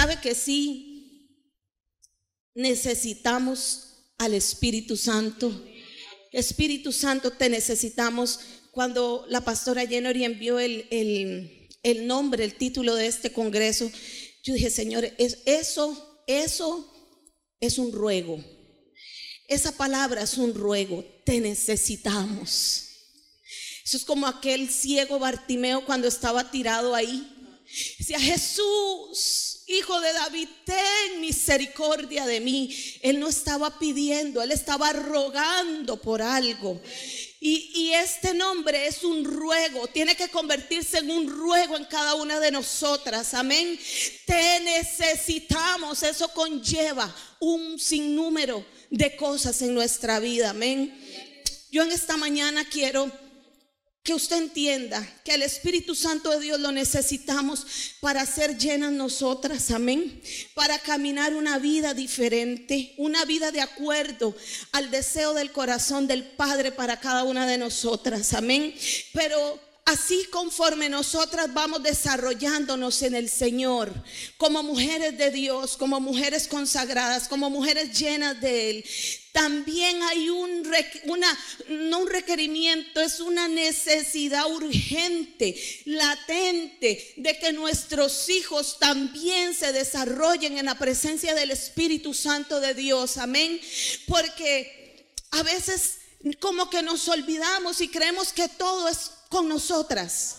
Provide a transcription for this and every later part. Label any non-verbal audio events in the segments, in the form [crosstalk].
¿Sabe que sí? Necesitamos al Espíritu Santo. Espíritu Santo, te necesitamos. Cuando la pastora Jenny envió el, el, nombre, el título de este congreso, yo dije, Señor, es, eso, eso es un ruego. Esa palabra es un ruego. Te necesitamos. Eso es como aquel ciego Bartimeo cuando estaba tirado ahí. Decía, Jesús, hijo de David, ten misericordia de mí. Él no estaba pidiendo, él estaba rogando por algo. Y, y, este nombre es un ruego, tiene que convertirse en un ruego en cada una de nosotras. Amén. Te necesitamos, eso conlleva un sinnúmero de cosas en nuestra vida. Amén. Yo en esta mañana quiero que usted entienda que el Espíritu Santo de Dios lo necesitamos para ser llenas nosotras, amén, para caminar una vida diferente, una vida de acuerdo al deseo del corazón del Padre para cada una de nosotras, amén. Pero Así conforme nosotras vamos desarrollándonos en el Señor, como mujeres de Dios, como mujeres consagradas, como mujeres llenas de Él, también hay un, una, no un requerimiento, es una necesidad urgente, latente, de que nuestros hijos también se desarrollen en la presencia del Espíritu Santo de Dios. Amén. Porque a veces como que nos olvidamos y creemos que todo es con nosotras.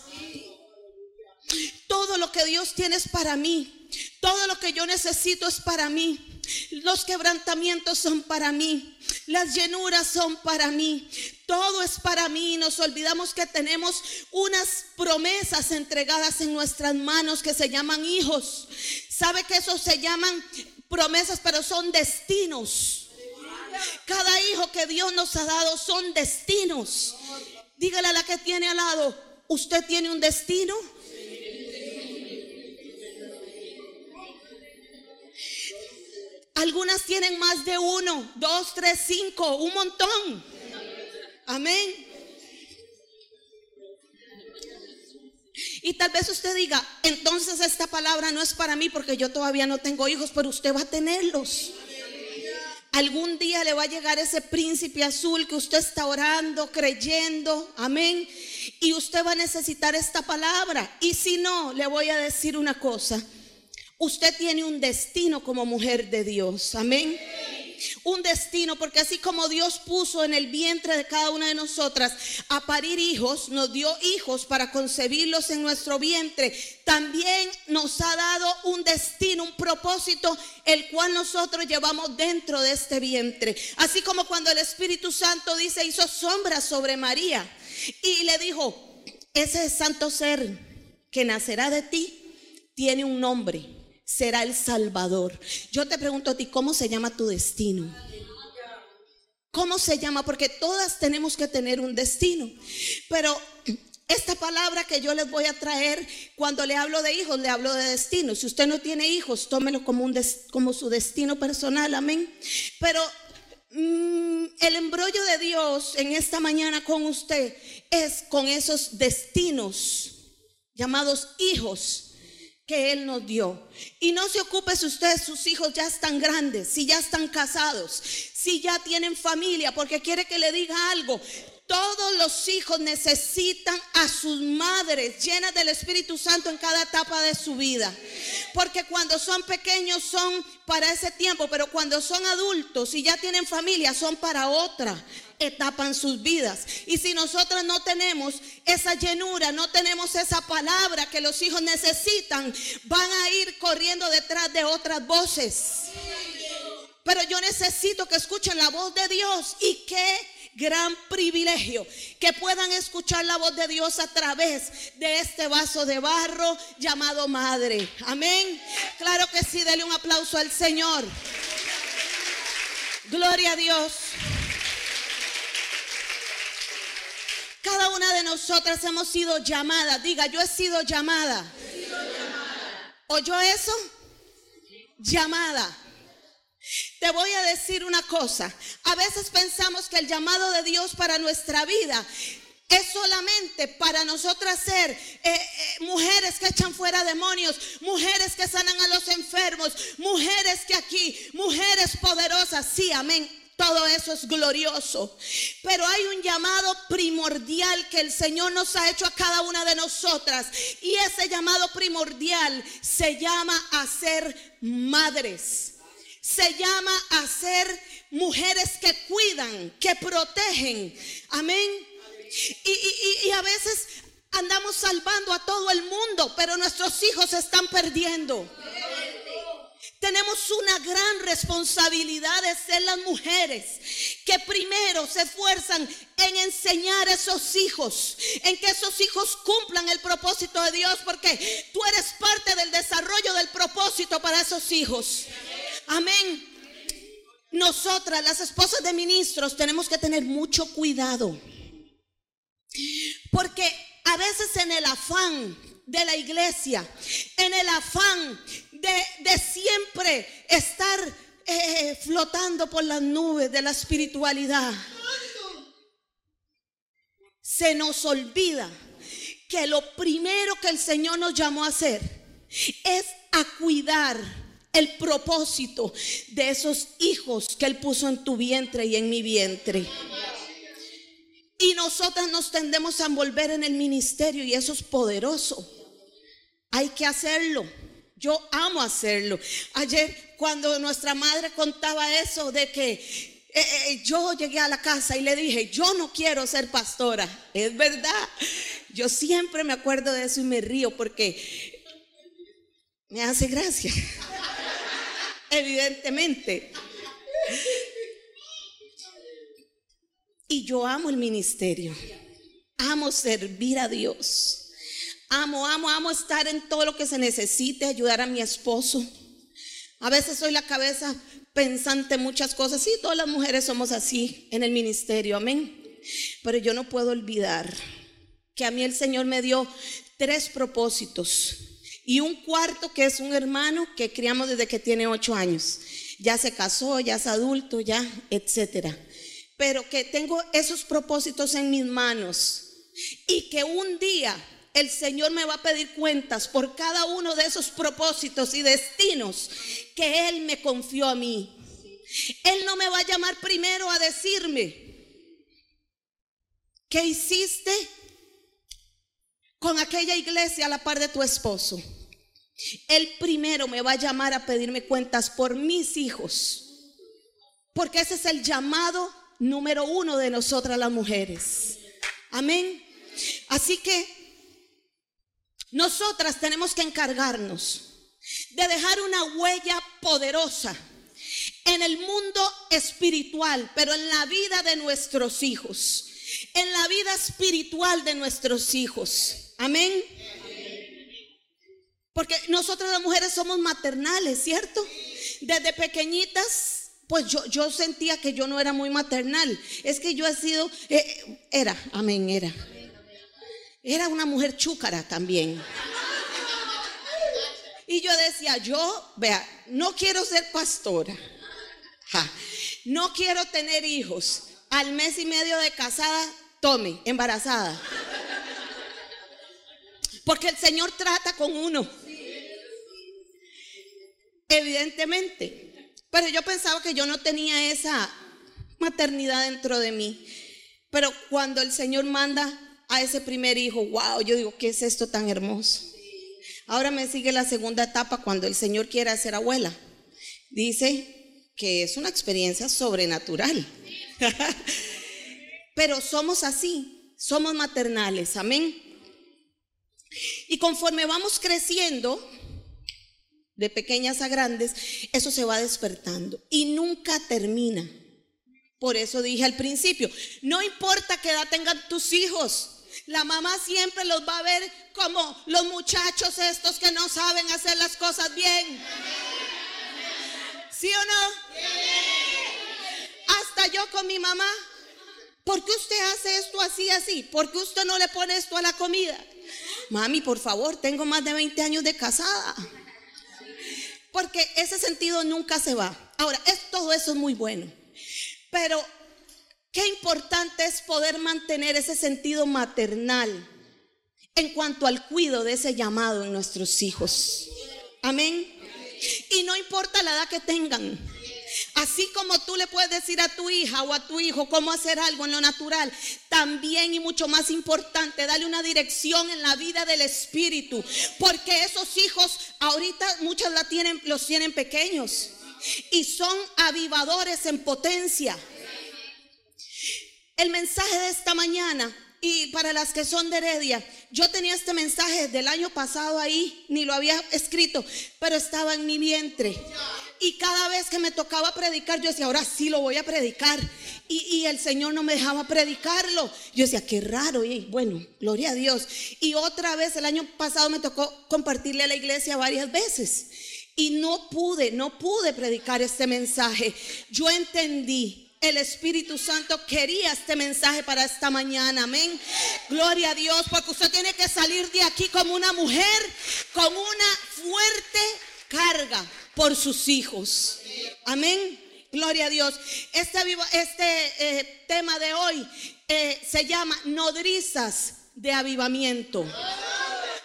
Todo lo que Dios tiene es para mí. Todo lo que yo necesito es para mí. Los quebrantamientos son para mí. Las llenuras son para mí. Todo es para mí. Nos olvidamos que tenemos unas promesas entregadas en nuestras manos que se llaman hijos. ¿Sabe que eso se llaman promesas, pero son destinos? Cada hijo que Dios nos ha dado son destinos. Dígale a la que tiene al lado, ¿usted tiene un destino? Algunas tienen más de uno, dos, tres, cinco, un montón. Amén. Y tal vez usted diga, entonces esta palabra no es para mí porque yo todavía no tengo hijos, pero usted va a tenerlos. Algún día le va a llegar ese príncipe azul que usted está orando, creyendo, amén. Y usted va a necesitar esta palabra. Y si no, le voy a decir una cosa. Usted tiene un destino como mujer de Dios, amén. Un destino, porque así como Dios puso en el vientre de cada una de nosotras a parir hijos, nos dio hijos para concebirlos en nuestro vientre, también nos ha dado un destino, un propósito, el cual nosotros llevamos dentro de este vientre. Así como cuando el Espíritu Santo dice, hizo sombra sobre María y le dijo, ese santo ser que nacerá de ti tiene un nombre será el Salvador. Yo te pregunto a ti, ¿cómo se llama tu destino? ¿Cómo se llama? Porque todas tenemos que tener un destino. Pero esta palabra que yo les voy a traer, cuando le hablo de hijos, le hablo de destino. Si usted no tiene hijos, tómelo como, un como su destino personal, amén. Pero mm, el embrollo de Dios en esta mañana con usted es con esos destinos llamados hijos que Él nos dio. Y no se ocupe si ustedes, sus hijos ya están grandes, si ya están casados, si ya tienen familia, porque quiere que le diga algo. Todos los hijos necesitan a sus madres llenas del Espíritu Santo en cada etapa de su vida. Porque cuando son pequeños son para ese tiempo, pero cuando son adultos y ya tienen familia son para otra etapa en sus vidas. Y si nosotros no tenemos esa llenura, no tenemos esa palabra que los hijos necesitan, van a ir corriendo detrás de otras voces. Pero yo necesito que escuchen la voz de Dios y qué gran privilegio que puedan escuchar la voz de Dios a través de este vaso de barro llamado madre. Amén. Claro que sí, dele un aplauso al Señor. Gloria a Dios. Cada una de nosotras hemos sido llamadas. Diga, yo he sido llamada. ¿Oyó eso? Llamada. Te voy a decir una cosa. A veces pensamos que el llamado de Dios para nuestra vida es solamente para nosotras ser eh, eh, mujeres que echan fuera demonios, mujeres que sanan a los enfermos, mujeres que aquí, mujeres poderosas, sí, amén. Todo eso es glorioso. Pero hay un llamado primordial que el Señor nos ha hecho a cada una de nosotras. Y ese llamado primordial se llama a ser madres. Se llama a ser mujeres que cuidan, que protegen. Amén. Y, a veces andamos salvando a todo el mundo, pero nuestros hijos se están perdiendo. Tenemos una gran responsabilidad de ser las mujeres que primero se esfuerzan en enseñar a esos hijos, en que esos hijos cumplan el propósito de Dios, porque tú eres parte del desarrollo del propósito para esos hijos. Amén. Nosotras, las esposas de ministros, tenemos que tener mucho cuidado. Porque a veces en el afán de la iglesia, en el afán de, siempre estar eh, flotando por las nubes de la espiritualidad, se nos olvida que lo primero que el Señor nos llamó a hacer es a cuidar el propósito de esos hijos que Él puso en tu vientre y en mi vientre. Y nosotras nos tendemos a envolver en el ministerio y eso es poderoso. Hay que hacerlo. Yo amo hacerlo. Ayer cuando nuestra madre contaba eso de que eh, eh, yo llegué a la casa y le dije, yo no quiero ser pastora. Es verdad. Yo siempre me acuerdo de eso y me río porque me hace gracia. [laughs] Evidentemente. Y yo amo el ministerio. Amo servir a Dios. Amo, amo, amo estar en todo lo que se necesite, ayudar a mi esposo. A veces soy la cabeza pensante muchas cosas. Sí, todas las mujeres somos así en el ministerio, amén. Pero yo no puedo olvidar que a mí el Señor me dio tres propósitos y un cuarto que es un hermano que criamos desde que tiene ocho años. Ya se casó, ya es adulto, ya, etcétera pero que tengo esos propósitos en mis manos y que un día el Señor me va a pedir cuentas por cada uno de esos propósitos y destinos que Él me confió a mí. Él no me va a llamar primero a decirme, ¿qué hiciste con aquella iglesia a la par de tu esposo? Él primero me va a llamar a pedirme cuentas por mis hijos, porque ese es el llamado número uno de nosotras las mujeres. Amén. Así que nosotras tenemos que encargarnos de dejar una huella poderosa en el mundo espiritual, pero en la vida de nuestros hijos, en la vida espiritual de nuestros hijos. Amén. Porque nosotras las mujeres somos maternales, ¿cierto? Desde pequeñitas pues yo, yo sentía que yo no era muy maternal. Es que yo he sido, eh, era, amén, era. Era una mujer chúcara también. Y yo decía, yo, vea, no quiero ser pastora. no quiero tener hijos. Al mes y medio de casada, tome, embarazada. Porque el Señor trata con uno. Evidentemente. Pero yo pensaba que yo no tenía esa maternidad dentro de mí. Pero cuando el Señor manda a ese primer hijo, wow, yo digo, ¿qué es esto tan hermoso? Ahora me sigue la segunda etapa cuando el Señor quiere hacer abuela. Dice que es una experiencia sobrenatural. [laughs] Pero somos así, somos maternales, amén. Y conforme vamos creciendo, de pequeñas a grandes, eso se va despertando y nunca termina. Por eso dije al principio, no importa qué edad tengan tus hijos, la mamá siempre los va a ver como los muchachos estos que no saben hacer las cosas bien. ¿Sí o no? Hasta yo con mi mamá. ¿Por qué usted hace esto así, así? ¿Por qué usted no le pone esto a la comida? Mami, por favor, tengo más de 20 años de casada. Porque ese sentido nunca se va. Ahora, es, todo eso es muy bueno. Pero qué importante es poder mantener ese sentido maternal en cuanto al cuidado de ese llamado en nuestros hijos. Amén. Y no importa la edad que tengan. Así como tú le puedes decir a tu hija o a tu hijo cómo hacer algo en lo natural, también y mucho más importante, dale una dirección en la vida del espíritu, porque esos hijos ahorita muchos la tienen los tienen pequeños y son avivadores en potencia. El mensaje de esta mañana y para las que son de Heredia, yo tenía este mensaje del año pasado ahí, ni lo había escrito, pero estaba en mi vientre. Y cada vez que me tocaba predicar, yo decía, ahora sí lo voy a predicar. Y, el Señor no me dejaba predicarlo. Yo decía, qué raro. Y bueno, gloria a Dios. Y otra vez, el año pasado me tocó compartirle a la iglesia varias veces. Y no pude, no pude predicar este mensaje. Yo entendí el Espíritu Santo quería este mensaje para esta mañana. Amén. Gloria a Dios, porque usted tiene que salir de aquí como una mujer con una fuerte carga por sus hijos. Amén. Gloria a Dios. Este, este eh, tema de hoy eh, se llama nodrizas de avivamiento.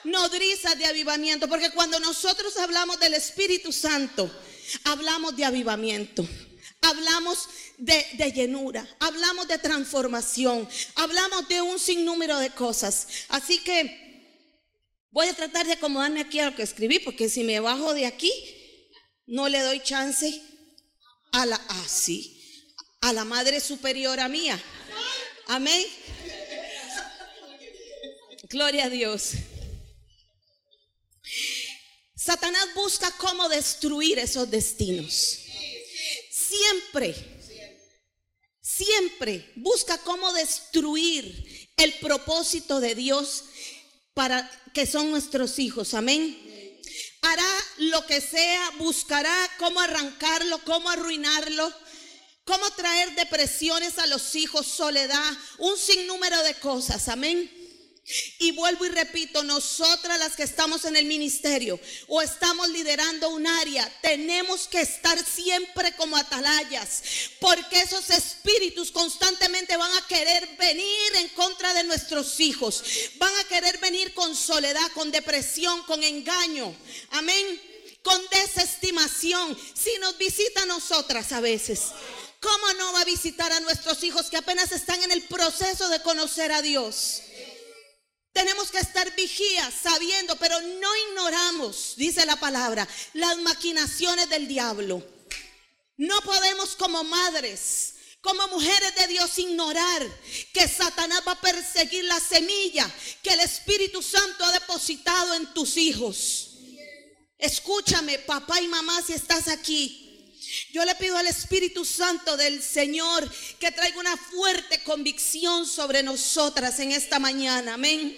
Nodrizas de avivamiento, porque cuando nosotros hablamos del Espíritu Santo, hablamos de avivamiento. Hablamos de, llenura, hablamos de transformación, hablamos de un sinnúmero de cosas. Así que voy a tratar de acomodarme aquí a lo que escribí, porque si me bajo de aquí, no le doy chance a la así, a la madre superiora mía. Amén. Gloria a Dios. Satanás busca cómo destruir esos destinos siempre, siempre busca cómo destruir el propósito de Dios para que son nuestros hijos. Amén. Hará lo que sea, buscará cómo arrancarlo, cómo arruinarlo, cómo traer depresiones a los hijos, soledad, un sinnúmero de cosas. Amén. Y vuelvo y repito, nosotras las que estamos en el ministerio o estamos liderando un área, tenemos que estar siempre como atalayas, porque esos espíritus constantemente van a querer venir en contra de nuestros hijos, van a querer venir con soledad, con depresión, con engaño, amén, con desestimación, si nos visita a nosotras a veces. ¿Cómo no va a visitar a nuestros hijos que apenas están en el proceso de conocer a Dios? Tenemos que estar vigías, sabiendo, pero no ignoramos, dice la palabra, las maquinaciones del diablo. No podemos como madres, como mujeres de Dios ignorar que Satanás va a perseguir la semilla que el Espíritu Santo ha depositado en tus hijos. Escúchame, papá y mamá, si estás aquí. Yo le pido al Espíritu Santo del Señor que traiga una fuerte convicción sobre nosotras en esta mañana. Amén.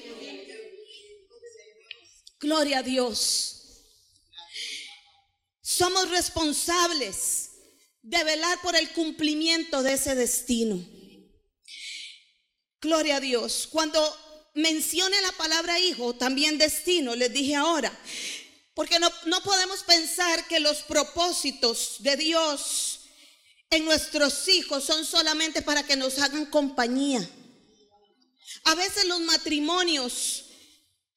Gloria a Dios. Somos responsables de velar por el cumplimiento de ese destino. Gloria a Dios. Cuando mencione la palabra hijo, también destino, les dije ahora, porque no, no podemos pensar que los propósitos de Dios en nuestros hijos son solamente para que nos hagan compañía. A veces los matrimonios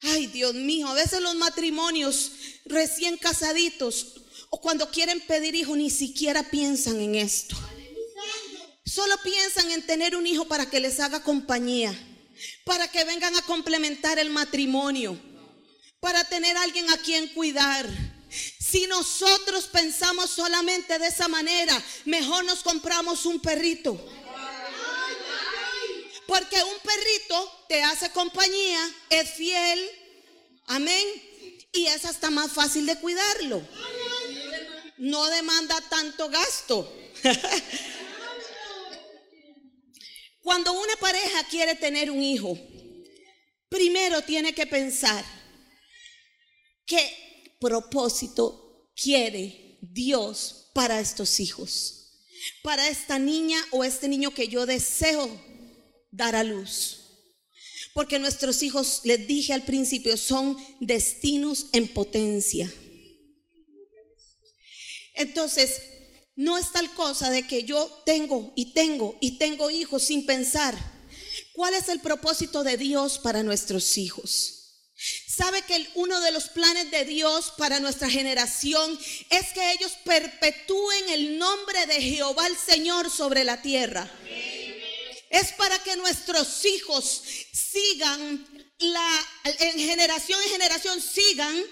Ay, Dios mío, a veces los matrimonios recién casaditos o cuando quieren pedir hijo ni siquiera piensan en esto. Solo piensan en tener un hijo para que les haga compañía, para que vengan a complementar el matrimonio, para tener alguien a quien cuidar. Si nosotros pensamos solamente de esa manera, mejor nos compramos un perrito. Porque un perrito te hace compañía, es fiel, amén, y es hasta más fácil de cuidarlo. No demanda tanto gasto. [laughs] Cuando una pareja quiere tener un hijo, primero tiene que pensar qué propósito quiere Dios para estos hijos, para esta niña o este niño que yo deseo dar a luz. Porque nuestros hijos, les dije al principio, son destinos en potencia. Entonces, no es tal cosa de que yo tengo y tengo y tengo hijos sin pensar. ¿Cuál es el propósito de Dios para nuestros hijos? ¿Sabe que uno de los planes de Dios para nuestra generación es que ellos perpetúen el nombre de Jehová el Señor sobre la tierra? Es para que nuestros hijos sigan la en generación en generación sigan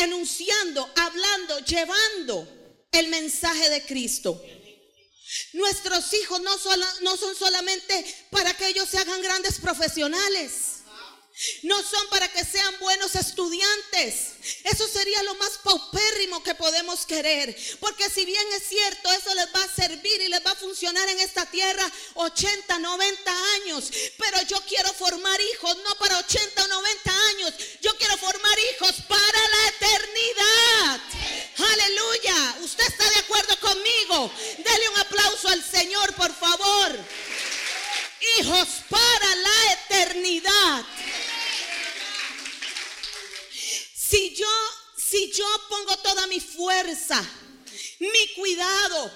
anunciando, hablando, llevando el mensaje de Cristo. Nuestros hijos no, no son solamente para que ellos se hagan grandes profesionales. No son para que sean buenos estudiantes. Eso sería lo más paupérrimo que podemos querer. Porque si bien es cierto, eso les va a servir y les va a funcionar en esta tierra 80, 90 años. Pero yo quiero formar hijos, no para 80 o 90 años. Yo quiero formar hijos para la eternidad. Aleluya. ¿Usted está de acuerdo conmigo? Dele un aplauso al Señor, por favor. Hijos para la eternidad. Si yo, si yo pongo toda mi fuerza, mi cuidado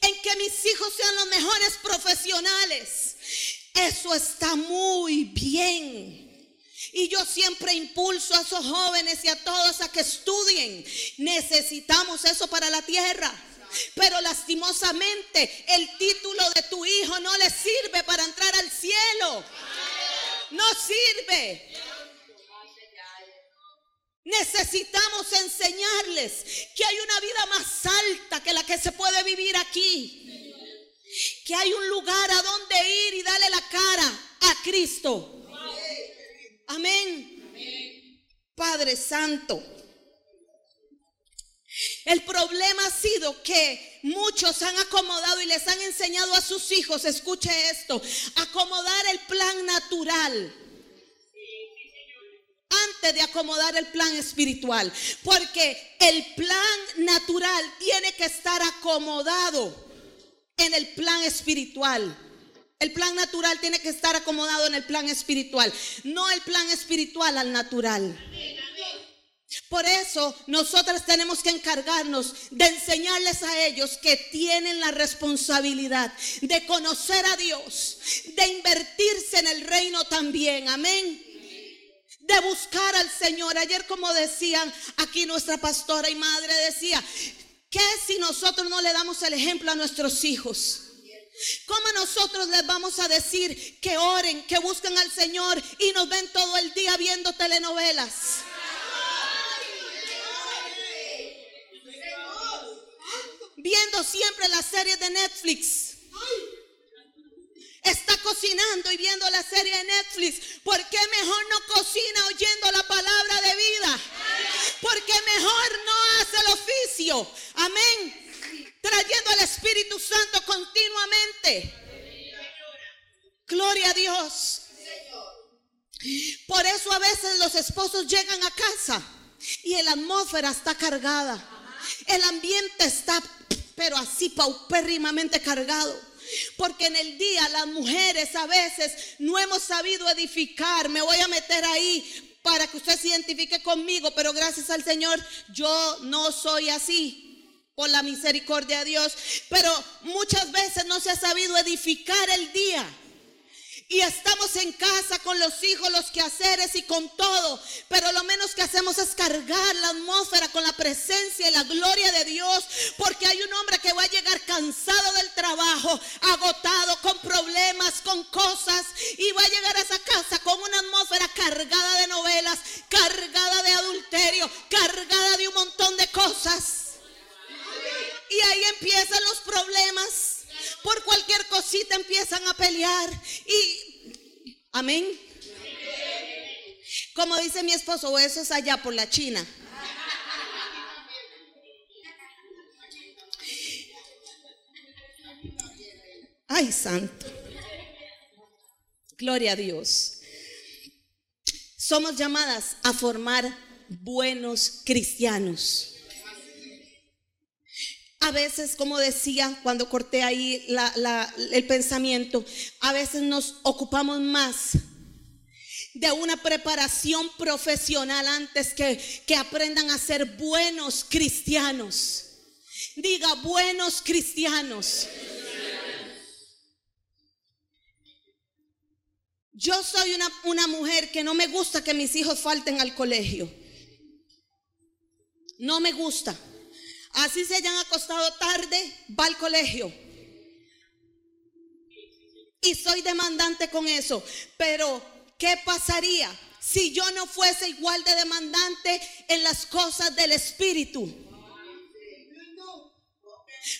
en que mis hijos sean los mejores profesionales, eso está muy bien. Y yo siempre impulso a esos jóvenes y a todos a que estudien. Necesitamos eso para la tierra. Pero lastimosamente el título de tu hijo no le sirve para entrar al cielo. No sirve. Necesitamos enseñarles que hay una vida más alta que la que se puede vivir aquí. Que hay un lugar a donde ir y darle la cara a Cristo. Amén. Padre Santo. El problema ha sido que muchos han acomodado y les han enseñado a sus hijos, escuche esto, acomodar el plan natural de acomodar el plan espiritual. Porque el plan natural tiene que estar acomodado en el plan espiritual. El plan natural tiene que estar acomodado en el plan espiritual, no el plan espiritual al natural. Por eso nosotras tenemos que encargarnos de enseñarles a ellos que tienen la responsabilidad de conocer a Dios, de invertirse en el reino también. Amén de buscar al Señor. Ayer como decían aquí nuestra pastora y madre decía, ¿qué si nosotros no le damos el ejemplo a nuestros hijos? ¿Cómo nosotros les vamos a decir que oren, que busquen al Señor y nos ven todo el día viendo telenovelas? Viendo siempre las series de Netflix está cocinando y viendo la serie de Netflix, ¿por qué mejor no cocina oyendo la palabra de vida? Porque mejor no hace el oficio. Amén. Trayendo al Espíritu Santo continuamente. Gloria a Dios. Por eso a veces los esposos llegan a casa y la atmósfera está cargada. El ambiente está, pero así paupérrimamente cargado. Porque en el día las mujeres a veces no hemos sabido edificar. Me voy a meter ahí para que usted se identifique conmigo, pero gracias al Señor yo no soy así. Por la misericordia de Dios. Pero muchas veces no se ha sabido edificar el día y estamos en casa con los hijos, los quehaceres y con todo, pero lo menos que hacemos es cargar la atmósfera con la presencia y la gloria de Dios, porque hay un hombre que va a llegar cansado del trabajo, agotado, con problemas, con cosas, y va a llegar a esa casa con una atmósfera cargada de novelas, cargada de adulterio, cargada de un montón de cosas. Y ahí empiezan los problemas por cualquier cosita empiezan a pelear. Y, amén. Como dice mi esposo, eso es allá por la China. Ay, santo. Gloria a Dios. Somos llamadas a formar buenos cristianos. A veces, como decía cuando corté ahí el pensamiento, a veces nos ocupamos más de una preparación profesional antes que, que aprendan a ser buenos cristianos. Diga, buenos cristianos. Yo soy una, una mujer que no me gusta que mis hijos falten al colegio. No me gusta. Así se hayan acostado tarde, va al colegio. Y soy demandante con eso. Pero, ¿qué pasaría si yo no fuese igual de demandante en las cosas del Espíritu?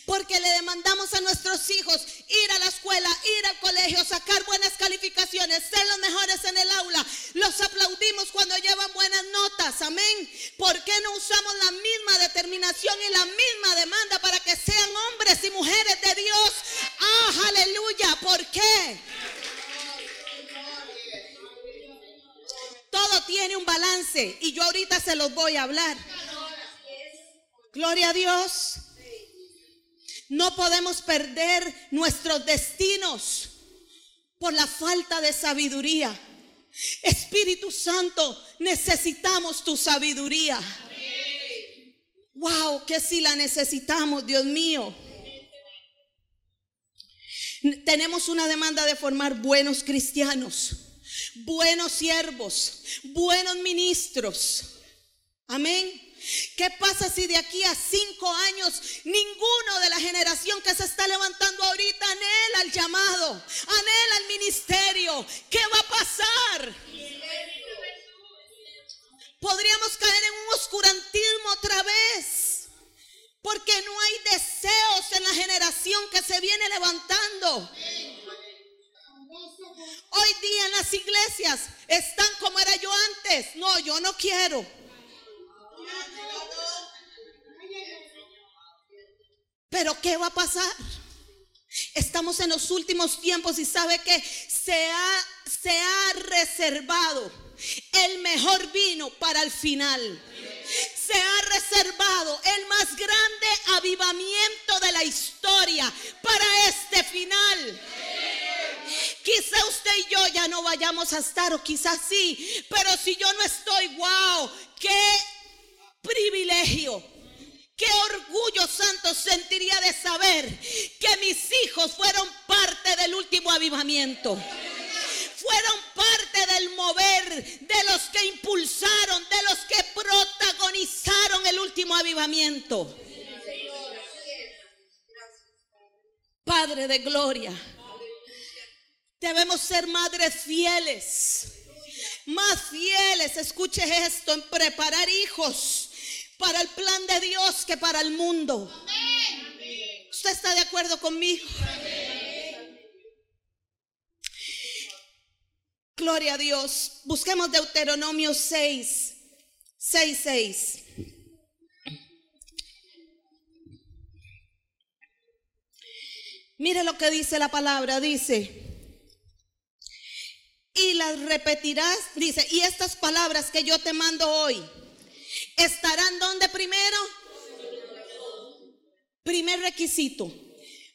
Porque le demandamos a nuestros hijos ir a la escuela, ir al colegio, sacar buenas calificaciones, ser los mejores en el aula. Los aplaudimos cuando llevan buenas notas. Amén. ¿Por qué no usamos la misma determinación y la misma demanda para que sean hombres y mujeres de Dios? Ah, aleluya. ¿Por qué? Todo tiene un balance y yo ahorita se los voy a hablar. Gloria a Dios. No podemos perder nuestros destinos por la falta de sabiduría. Espíritu Santo, necesitamos tu sabiduría. Wow, que si la necesitamos, Dios mío. Tenemos una demanda de formar buenos cristianos, buenos siervos, buenos ministros. Amén. ¿Qué pasa si de aquí a cinco años ninguno de la generación que se está levantando ahorita anhela el llamado, anhela el ministerio? ¿Qué va a pasar? Podríamos caer en un oscurantismo otra vez. Porque no hay deseos en la generación que se viene levantando. Hoy día en las iglesias están como era yo antes. No, yo no quiero. Pero ¿qué va a pasar? Estamos en los últimos tiempos y sabe que se ha, se ha reservado el mejor vino para el final. Se ha reservado el más grande avivamiento de la historia para este final. Quizá usted y yo ya no vayamos a estar, o quizás sí, pero si yo no estoy, wow, qué privilegio Qué orgullo santo sentiría de saber que mis hijos fueron parte del último avivamiento. Fueron parte del mover, de los que impulsaron, de los que protagonizaron el último avivamiento. Padre de gloria, debemos ser madres fieles, más fieles, escuche esto, en preparar hijos para el plan de Dios que para el mundo. ¿Usted está de acuerdo conmigo? Gloria a Dios. Busquemos Deuteronomio 6, 6, 6. Mire lo que dice la palabra, dice, y las repetirás, dice, y estas palabras que yo te mando hoy ¿Estarán donde primero? Primer requisito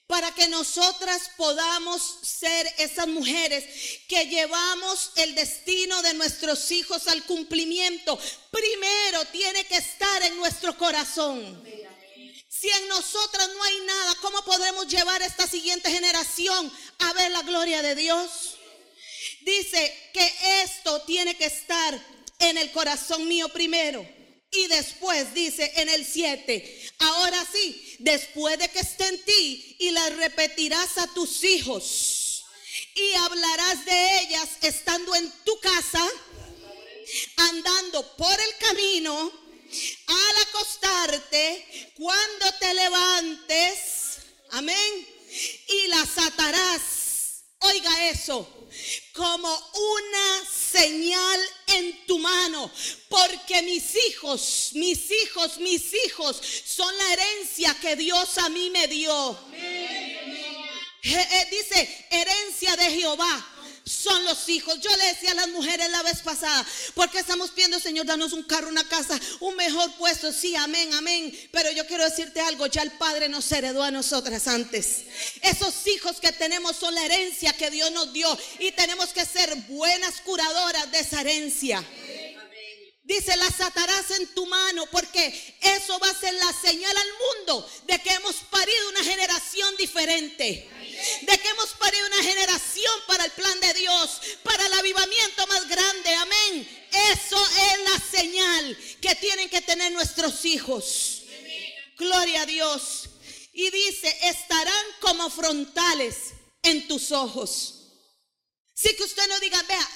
para que nosotras podamos ser esas mujeres que llevamos el destino de nuestros hijos al cumplimiento. Primero tiene que estar en nuestro corazón. Si en nosotras no hay nada, ¿cómo podemos llevar a esta siguiente generación a ver la gloria de Dios? Dice que esto tiene que estar en el corazón mío primero. Y después dice en el 7, ahora sí, después de que esté en ti y la repetirás a tus hijos y hablarás de ellas estando en tu casa, andando por el camino, al acostarte, cuando te levantes, amén, y las atarás. Oiga eso, como una señal en tu mano, porque mis hijos, mis hijos, mis hijos son la herencia que Dios a mí me dio. dice, herencia de Jehová son los hijos. Yo le decía a las mujeres la vez pasada, porque estamos pidiendo, Señor, danos un carro, una casa, un mejor puesto. Sí, amén, amén. Pero yo quiero decirte algo, ya el Padre nos heredó a nosotras antes. Esos hijos que tenemos son la herencia que Dios nos dio y tenemos que ser buenas curadoras de esa herencia. Dice, las atarás en tu mano porque eso va a ser la señal al mundo de que hemos parido una generación diferente. De que hemos parido una generación para el plan de Dios, para el avivamiento más grande. Amén. Eso es la señal que tienen que tener nuestros hijos. Gloria a Dios. Y dice, estarán como frontales en tus ojos. Sí que usted no diga, vea,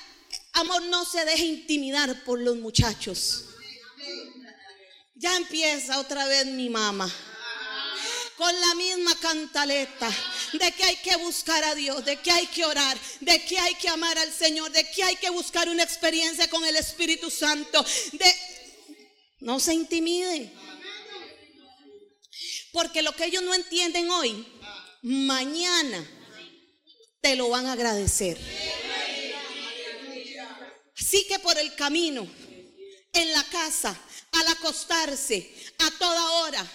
amor, no se deje intimidar por los muchachos. Ya empieza otra vez mi mamá. Con la misma cantaleta de que hay que buscar a Dios, de que hay que orar, de que hay que amar al Señor, de que hay que buscar una experiencia con el Espíritu Santo. De no se intimide. Porque lo que ellos no entienden hoy, mañana te lo van a agradecer. Así que por el camino, en la casa, al acostarse, a toda hora,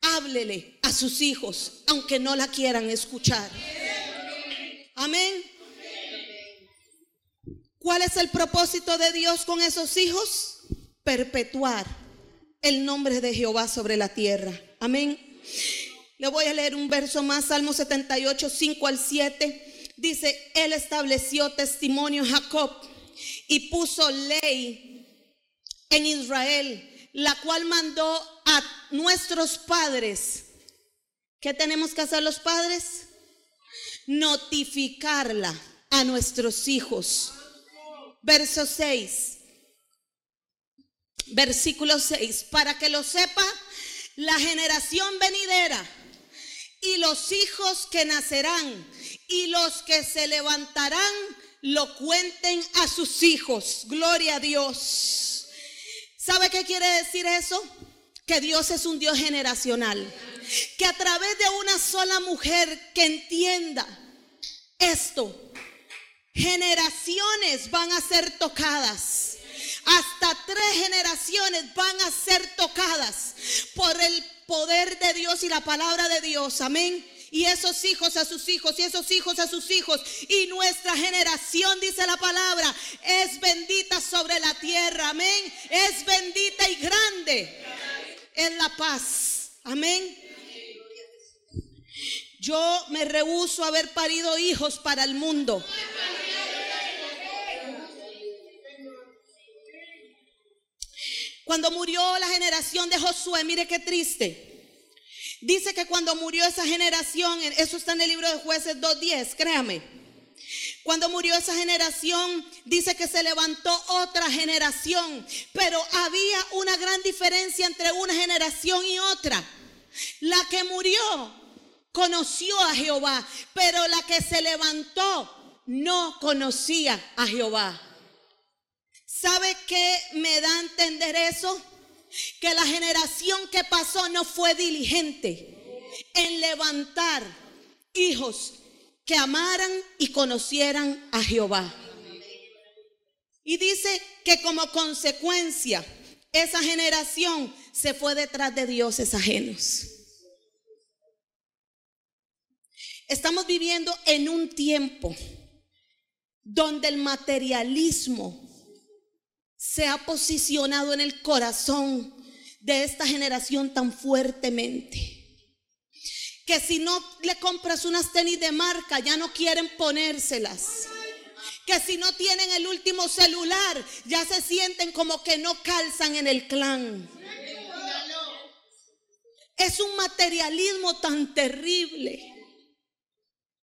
háblele a sus hijos, aunque no la quieran escuchar. Amén. ¿Cuál es el propósito de Dios con esos hijos? Perpetuar el nombre de Jehová sobre la tierra. Amén. Le voy a leer un verso más, Salmo 78, 5 al 7. Dice, Él estableció testimonio en Jacob y puso ley en Israel, la cual mandó nuestros padres. ¿Qué tenemos que hacer los padres? Notificarla a nuestros hijos. Verso 6. Versículo 6. Para que lo sepa la generación venidera y los hijos que nacerán y los que se levantarán lo cuenten a sus hijos. Gloria a Dios. ¿Sabe qué quiere decir eso? Que Dios es un Dios generacional. Que a través de una sola mujer que entienda esto, generaciones van a ser tocadas. Hasta tres generaciones van a ser tocadas por el poder de Dios y la palabra de Dios. Amén y esos hijos a sus hijos y esos hijos a sus hijos. Y nuestra generación, dice la palabra, es bendita sobre la tierra. Amén. Es bendita y grande en la paz. Amén. Yo me rehuso a haber parido hijos para el mundo. Cuando murió la generación de Josué, mire qué triste. Dice que cuando murió esa generación, eso está en el libro de jueces 2.10, créame. Cuando murió esa generación, dice que se levantó otra generación, pero había una gran diferencia entre una generación y otra. La que murió conoció a Jehová, pero la que se levantó no conocía a Jehová. ¿Sabe qué me da a entender eso? que la generación que pasó no fue diligente en levantar hijos que amaran y conocieran a Jehová. Y dice que como consecuencia esa generación se fue detrás de dioses ajenos. Estamos viviendo en un tiempo donde el materialismo se ha posicionado en el corazón de esta generación tan fuertemente. Que si no le compras unas tenis de marca, ya no quieren ponérselas. Que si no tienen el último celular, ya se sienten como que no calzan en el clan. Es un materialismo tan terrible.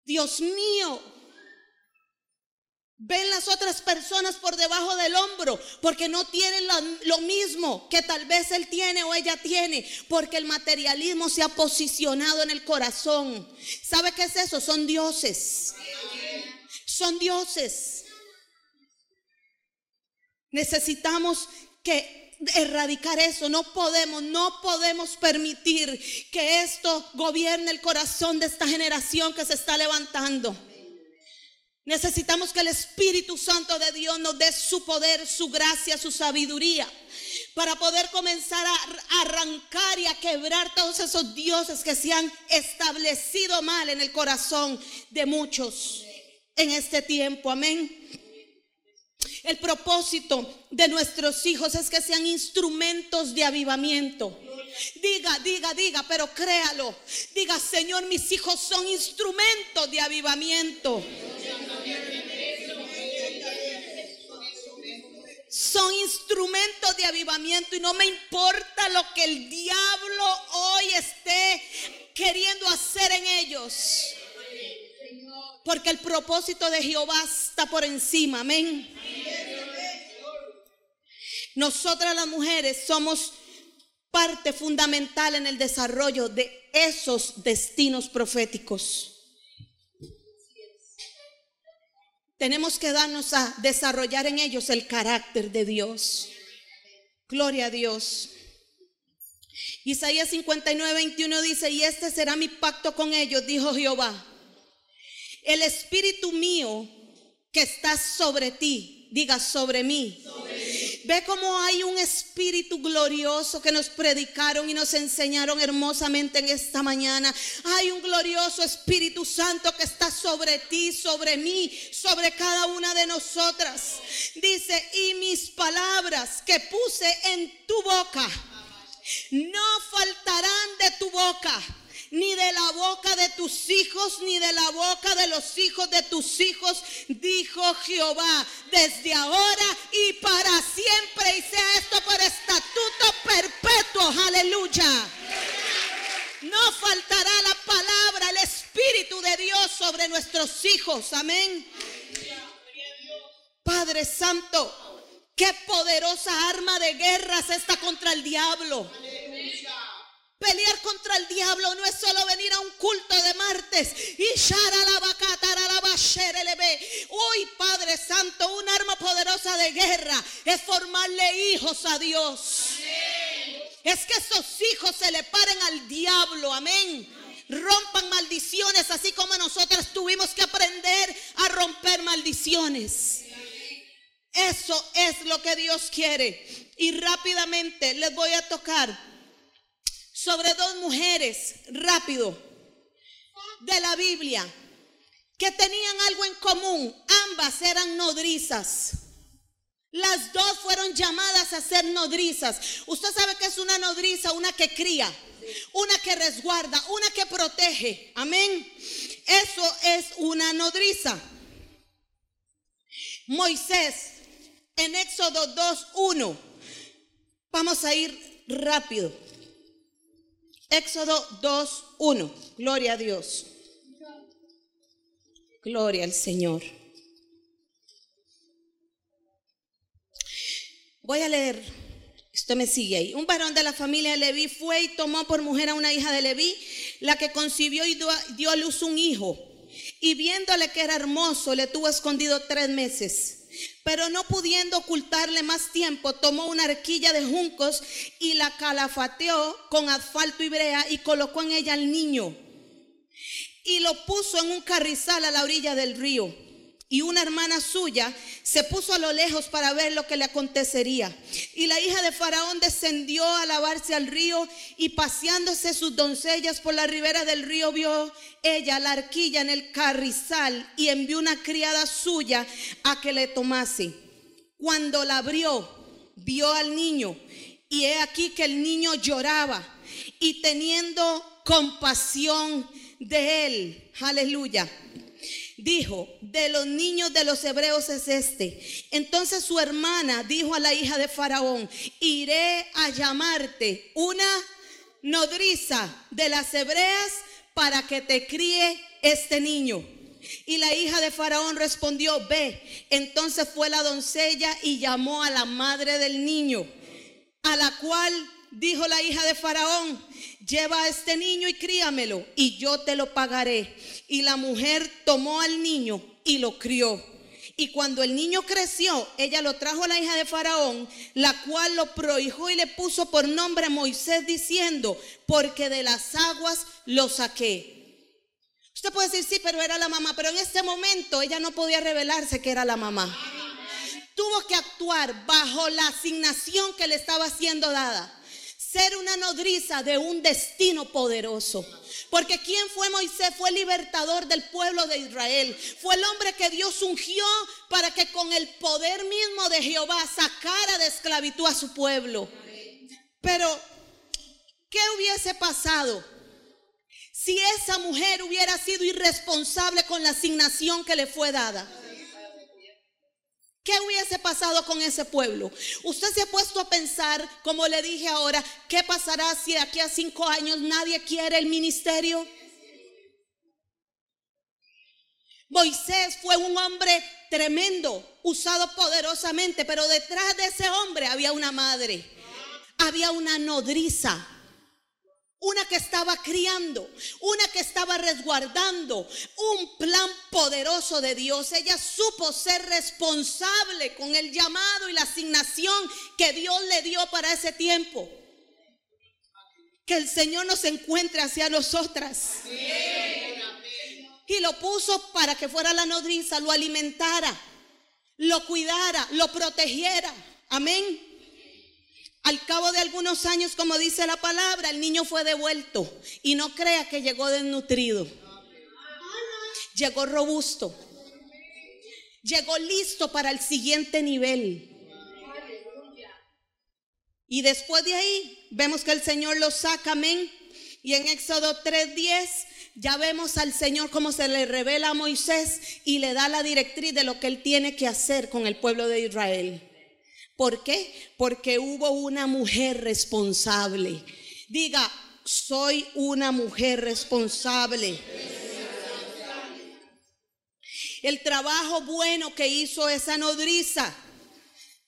Dios mío, Ven las otras personas por debajo del hombro porque no tienen lo, mismo que tal vez él tiene o ella tiene, porque el materialismo se ha posicionado en el corazón. ¿Sabe qué es eso? Son dioses. Son dioses. Necesitamos que erradicar eso. No podemos, no podemos permitir que esto gobierne el corazón de esta generación que se está levantando. Necesitamos que el Espíritu Santo de Dios nos dé su poder, su gracia, su sabiduría, para poder comenzar a arrancar y a quebrar todos esos dioses que se han establecido mal en el corazón de muchos en este tiempo. Amén. El propósito de nuestros hijos es que sean instrumentos de avivamiento Diga, diga, diga, pero créalo. Diga, Señor, mis hijos son instrumentos de avivamiento. Son instrumentos de avivamiento y no me importa lo que el diablo hoy esté queriendo hacer en ellos. Porque el propósito de Jehová está por encima. Amén. Nosotras las mujeres somos parte fundamental en el desarrollo de esos destinos proféticos. Tenemos que darnos a desarrollar en ellos el carácter de Dios. Gloria a Dios. Isaías 59, 21 dice, y este será mi pacto con ellos, dijo Jehová. El espíritu mío que está sobre ti, diga sobre mí. Ve cómo hay un espíritu glorioso que nos predicaron y nos enseñaron hermosamente en esta mañana. Hay un glorioso Espíritu Santo que está sobre ti, sobre mí, sobre cada una de nosotras. Dice, y mis palabras que puse en tu boca no faltarán de tu boca ni de la boca de tus hijos, ni de la boca de los hijos de tus hijos, dijo Jehová, desde ahora y para siempre, y sea esto por estatuto perpetuo, aleluya. No faltará la palabra, el Espíritu de Dios sobre nuestros hijos, amén. Padre Santo, qué poderosa arma de guerra es esta contra el diablo. Pelear contra el diablo no es solo venir a un culto de martes y Uy, Padre Santo, un arma poderosa de guerra es formarle hijos a Dios. Es que esos hijos se le paren al diablo, amén. Rompan maldiciones, así como nosotras tuvimos que aprender a romper maldiciones. Eso es lo que Dios quiere. Y rápidamente les voy a tocar sobre dos mujeres, rápido, de la Biblia, que tenían algo en común. Ambas eran nodrizas. Las dos fueron llamadas a ser nodrizas. Usted sabe que es una nodriza, una que cría, una que resguarda, una que protege. Amén. Eso es una nodriza. Moisés, en Éxodo 2.1. Vamos a ir rápido. Éxodo 2.1. Gloria a Dios. Gloria al Señor. Voy a leer. Esto me sigue ahí. Un varón de la familia de Leví fue y tomó por mujer a una hija de Leví, la que concibió y dio a luz un hijo. Y viéndole que era hermoso, le tuvo escondido tres meses. Pero no pudiendo ocultarle más tiempo, tomó una arquilla de juncos y la calafateó con asfalto y brea y colocó en ella al niño. Y lo puso en un carrizal a la orilla del río y una hermana suya se puso a lo lejos para ver lo que le acontecería. Y la hija de Faraón descendió a lavarse al río y paseándose sus doncellas por la ribera del río vio ella la arquilla en el carrizal y envió una criada suya a que le tomase. Cuando la abrió, vio al niño y he aquí que el niño lloraba y teniendo compasión de él, aleluya dijo, de los niños de los hebreos es este. Entonces su hermana dijo a la hija de Faraón, iré a llamarte una nodriza de las hebreas para que te críe este niño. Y la hija de Faraón respondió, ve. Entonces fue la doncella y llamó a la madre del niño, a la cual dijo la hija de Faraón, lleva a este niño y críamelo y yo te lo pagaré. Y la mujer tomó al niño y lo crió. Y cuando el niño creció, ella lo trajo a la hija de Faraón, la cual lo prohijó y le puso por nombre Moisés diciendo, porque de las aguas lo saqué. Usted puede decir, sí, pero era la mamá, pero en este momento ella no podía revelarse que era la mamá. Tuvo que actuar bajo la asignación que le estaba siendo dada ser una nodriza de un destino poderoso. Porque quien fue Moisés fue el libertador del pueblo de Israel. Fue el hombre que Dios ungió para que con el poder mismo de Jehová sacara de esclavitud a su pueblo. Pero, ¿Qué hubiese pasado si esa mujer hubiera sido irresponsable con la asignación que le fue dada? ¿Qué hubiese pasado con ese pueblo? Usted se ha puesto a pensar, como le dije ahora, ¿qué pasará si de aquí a cinco años nadie quiere el ministerio? Moisés fue un hombre tremendo, usado poderosamente, pero detrás de ese hombre había una madre, había una nodriza, una que estaba criando, una que estaba resguardando, un plan poderoso de Dios. Ella supo ser responsable con el llamado y la asignación que Dios le dio para ese tiempo. Que el Señor nos encuentre hacia nosotras. Y lo puso para que fuera la nodriza, lo alimentara, lo cuidara, lo protegiera. Amén. Al cabo de algunos años, como dice la palabra, el niño fue devuelto. Y no crea que llegó desnutrido. Llegó robusto. Llegó listo para el siguiente nivel. Y después de ahí, vemos que el Señor lo saca, amén. Y en Éxodo 3:10 ya vemos al Señor cómo se le revela a Moisés y le da la directriz de lo que él tiene que hacer con el pueblo de Israel. ¿Por qué? Porque hubo una mujer responsable. Diga, soy una mujer responsable. El trabajo bueno que hizo esa nodriza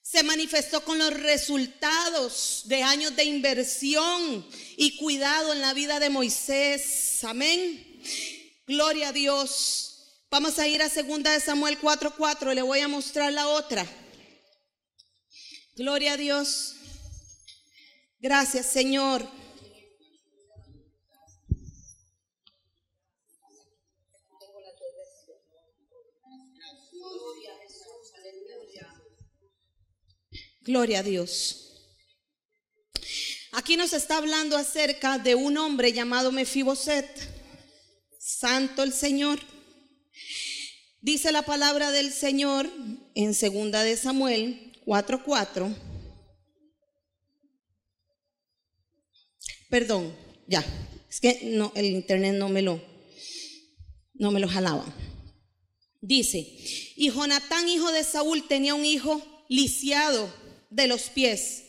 se manifestó con los resultados de años de inversión y cuidado en la vida de Moisés. Amén. Gloria a Dios. Vamos a ir a 2 de Samuel 4:4 le voy a mostrar la otra. Gloria a Dios. Gracias, Señor. Gloria a Dios. Aquí nos está hablando acerca de un hombre llamado Mefiboset. Santo el Señor. Dice la palabra del Señor en segunda de Samuel 4.4. Perdón, ya. Es que no, el internet no me lo, no me lo jalaba. Dice, y Jonatán, hijo de Saúl, tenía un hijo lisiado de los pies.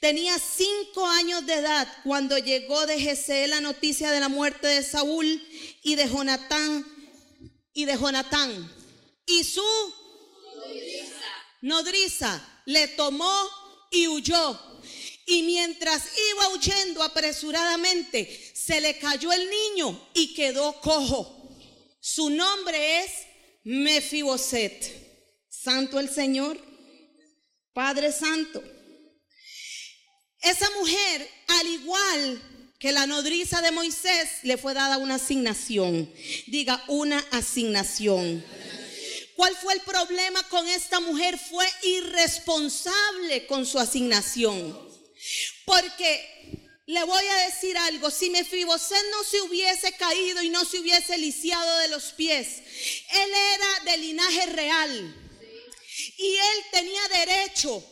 Tenía cinco años de edad cuando llegó de Jezeel la noticia de la muerte de Saúl y de Jonatán y de Jonatán. Y su nodriza le tomó y huyó. Y mientras iba huyendo apresuradamente, se le cayó el niño y quedó cojo. Su nombre es Mefiboset. Santo el Señor, Padre Santo. Esa mujer, al igual que la nodriza de Moisés, le fue dada una asignación. Diga, una asignación. ¿Cuál fue el problema con esta mujer? Fue irresponsable con su asignación. Porque le voy a decir algo, si Mefiboset no se hubiese caído y no se hubiese lisiado de los pies, él era de linaje real. Y él tenía derecho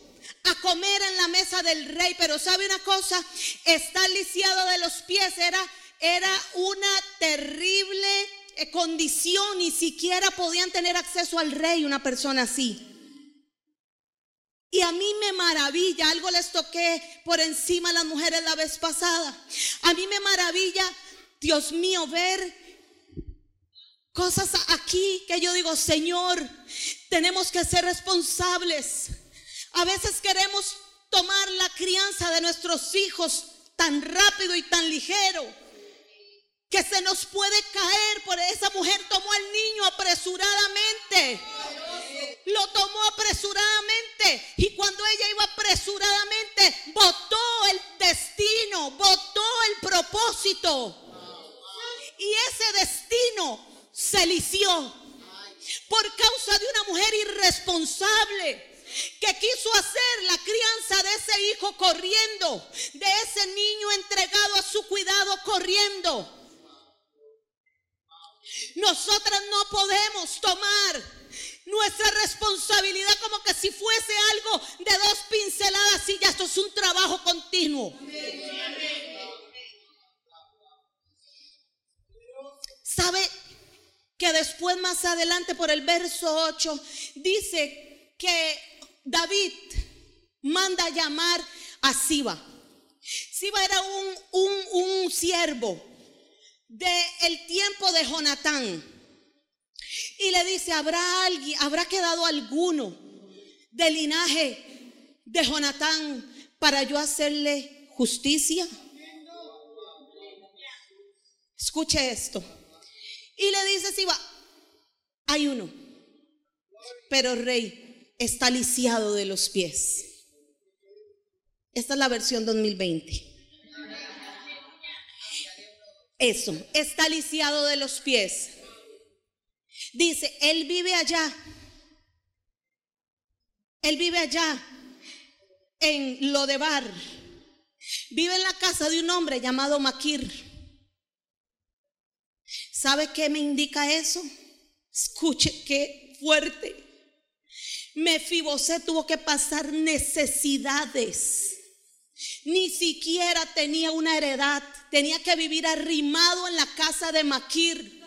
a comer en la mesa del rey, pero sabe una cosa, estar lisiado de los pies era era una terrible condición, ni siquiera podían tener acceso al rey una persona así. Y a mí me maravilla, algo les toqué por encima a las mujeres la vez pasada. A mí me maravilla, Dios mío, ver cosas aquí que yo digo, Señor, tenemos que ser responsables. A veces queremos tomar la crianza de nuestros hijos tan rápido y tan ligero que se nos puede caer. Por esa mujer tomó al niño apresuradamente. Lo tomó apresuradamente. Y cuando ella iba apresuradamente, votó el destino, votó el propósito. Y ese destino se lició por causa de una mujer irresponsable que quiso hacer la crianza de ese hijo corriendo, de ese niño entregado a su cuidado corriendo. Nosotras no podemos tomar nuestra responsabilidad como que si fuese algo de dos pinceladas y ya esto es un trabajo continuo. ¿Sabe que después más adelante por el verso 8 dice que David manda llamar a Siba? Siba era un, un, un siervo, del tiempo de Jonatán. Y le dice, ¿habrá alguien, habrá quedado alguno del linaje de Jonatán para yo hacerle justicia? Escuche esto. Y le dice Siba, hay uno, pero rey está lisiado de los pies. Esta es la versión 2020. Eso, está lisiado de los pies. Dice, él vive allá. Él vive allá, en Lodebar. Vive en la casa de un hombre llamado Maquir. ¿Sabe qué me indica eso? Escuche qué fuerte. Mefiboset tuvo que pasar necesidades. Ni siquiera tenía una heredad. Tenía que vivir arrimado en la casa de Maquir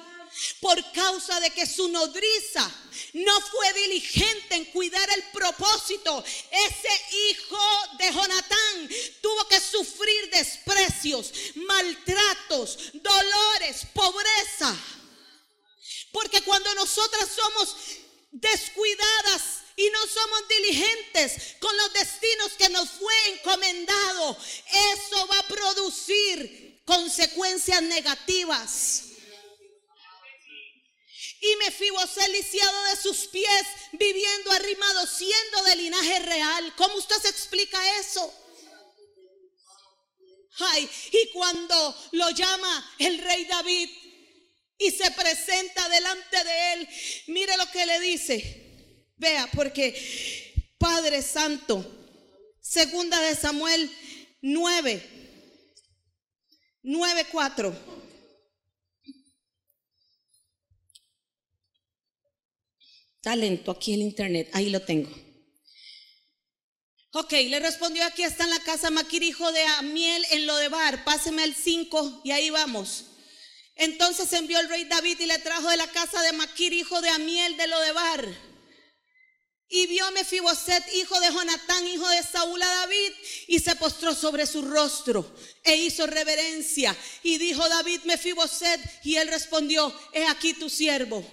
por causa de que su nodriza no fue diligente en cuidar el propósito. Ese hijo de Jonatán tuvo que sufrir desprecios, maltratos, dolores, pobreza. Porque cuando nosotras somos descuidadas y no somos diligentes con los destinos que nos fue encomendado, eso va a producir consecuencias negativas. Y me ser lisiado de sus pies, viviendo arrimado, siendo de linaje real. ¿Cómo usted se explica eso? Ay, y cuando lo llama el rey David y se presenta delante de él, mire lo que le dice. Vea, porque Padre Santo, segunda de Samuel 9, 9, 4. talento aquí en internet, ahí lo tengo. Ok, le respondió aquí está en la casa Maquir, hijo de Amiel en lo de Bar, páseme al 5 y ahí vamos. Entonces envió el rey David y le trajo de la casa de Maquir, hijo de Amiel de lo de Bar. Y vio Mefiboset, hijo de Jonatán, hijo de Saúl a David, y se postró sobre su rostro e hizo reverencia. Y dijo David Mefiboset, y él respondió, he aquí tu siervo.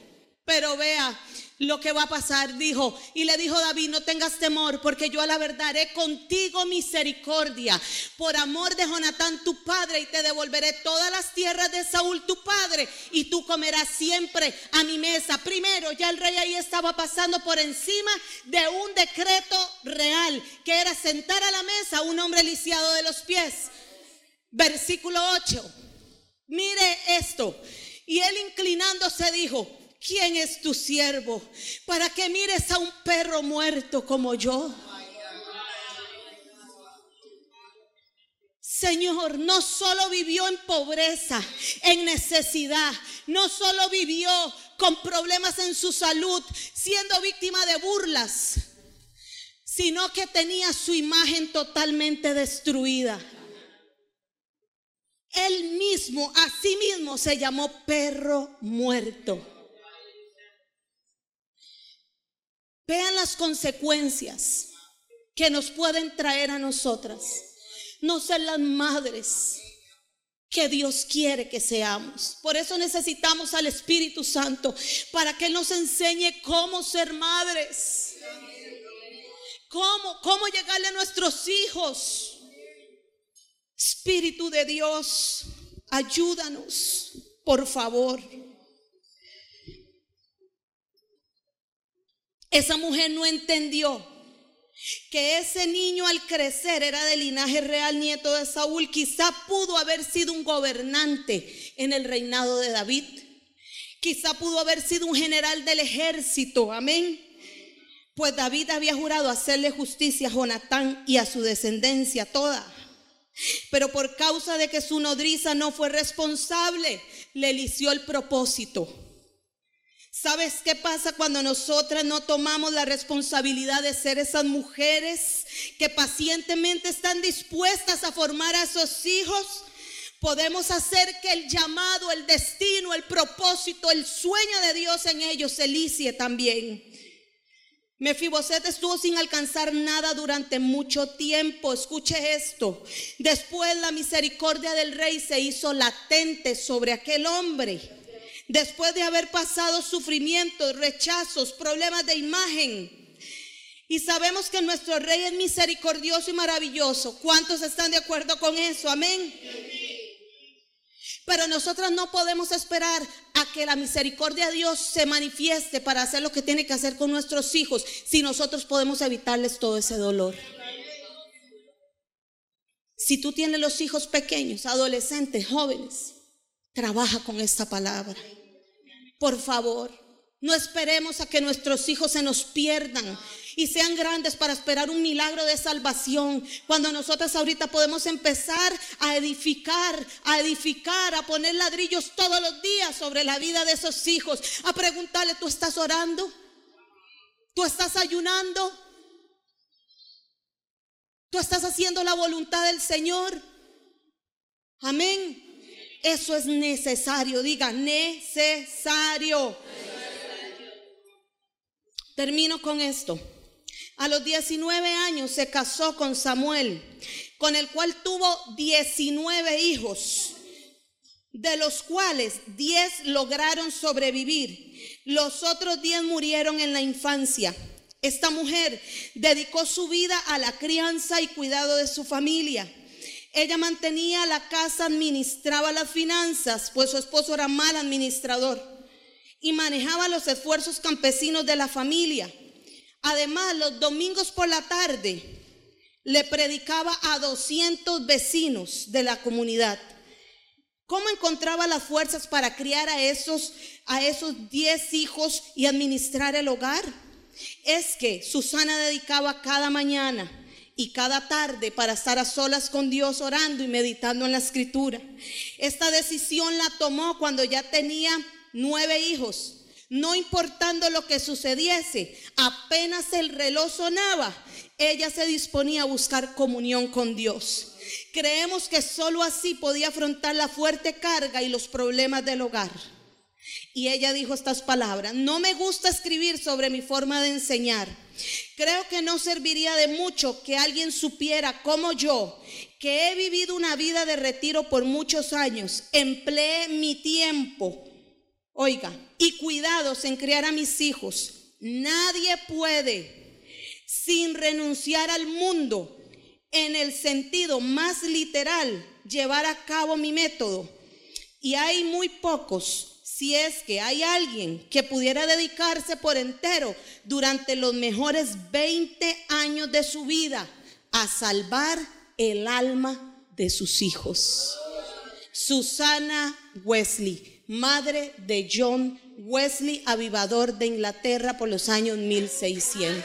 Pero vea, lo que va a pasar, dijo. Y le dijo David, no tengas temor, porque yo a la verdad haré contigo misericordia por amor de Jonatán tu padre y te devolveré todas las tierras de Saúl tu padre y tú comerás siempre a mi mesa. Primero, ya el rey ahí estaba pasando por encima de un decreto real, que era sentar a la mesa a un hombre lisiado de los pies. Versículo 8. Mire esto. Y él inclinándose dijo, ¿quién es tu siervo para que mires a un perro muerto como yo? Señor, no solo vivió en pobreza, en necesidad, no solo vivió con problemas en su salud, siendo víctima de burlas, sino que tenía su imagen totalmente destruida. Él mismo, a sí mismo, se llamó perro muerto. Vean las consecuencias que nos pueden traer a nosotras. No ser las madres que Dios quiere que seamos. Por eso necesitamos al Espíritu Santo para que nos enseñe cómo ser madres. Cómo, cómo llegarle a nuestros hijos. Espíritu de Dios, ayúdanos, por favor. Esa mujer no entendió que ese niño al crecer era de linaje real, nieto de Saúl. Quizá pudo haber sido un gobernante en el reinado de David. Quizá pudo haber sido un general del ejército. Amén. Pues David había jurado hacerle justicia a Jonatán y a su descendencia toda. Pero por causa de que su nodriza no fue responsable, le elició el propósito ¿Sabes qué pasa cuando nosotras no tomamos la responsabilidad de ser esas mujeres que pacientemente están dispuestas a formar a sus hijos? podemos hacer que el llamado, el destino, el propósito, el sueño de Dios en ellos se licie también. Mefiboset estuvo sin alcanzar nada durante mucho tiempo. Escuche esto. Después la misericordia del rey se hizo latente sobre aquel hombre. Después de haber pasado sufrimientos, rechazos, problemas de imagen. Y sabemos que nuestro rey es misericordioso y maravilloso. ¿Cuántos están de acuerdo con eso? Amén. Pero nosotros no podemos esperar a que la misericordia de Dios se manifieste para hacer lo que tiene que hacer con nuestros hijos si nosotros podemos evitarles todo ese dolor. Si tú tienes los hijos pequeños, adolescentes, jóvenes, trabaja con esta palabra. Por favor, no esperemos a que nuestros hijos se nos pierdan y sean grandes para esperar un milagro de salvación. Cuando nosotros ahorita podemos empezar a edificar, a edificar, a poner ladrillos todos los días sobre la vida de esos hijos, a preguntarle, ¿tú estás orando? ¿Tú estás ayunando? ¿Tú estás haciendo la voluntad del Señor? Amén. Eso es necesario, diga, necesario. Termino con esto. A los 19 años se casó con Samuel, con el cual tuvo 19 hijos, de los cuales 10 lograron sobrevivir. Los otros 10 murieron en la infancia. Esta mujer dedicó su vida a la crianza y cuidado de su familia. Ella mantenía la casa, administraba las finanzas, pues su esposo era mal administrador, y manejaba los esfuerzos campesinos de la familia. Además, los domingos por la tarde le predicaba a 200 vecinos de la comunidad. ¿Cómo encontraba las fuerzas para criar a esos a esos 10 hijos y administrar el hogar? Es que Susana dedicaba cada mañana y cada tarde para estar a solas con Dios orando y meditando en la escritura. Esta decisión la tomó cuando ya tenía nueve hijos no importando lo que sucediese, apenas el reloj sonaba, ella se disponía a buscar comunión con Dios. Creemos que sólo así podía afrontar la fuerte carga y los problemas del hogar. Y ella dijo estas palabras, no me gusta escribir sobre mi forma de enseñar. Creo que no serviría de mucho que alguien supiera como yo, que he vivido una vida de retiro por muchos años, empleé mi tiempo Oiga, y cuidados en criar a mis hijos. Nadie puede, sin renunciar al mundo, en el sentido más literal, llevar a cabo mi método. Y hay muy pocos, si es que hay alguien que pudiera dedicarse por entero durante los mejores 20 años de su vida a salvar el alma de sus hijos. Susana Wesley madre de John Wesley, avivador de Inglaterra por los años 1600.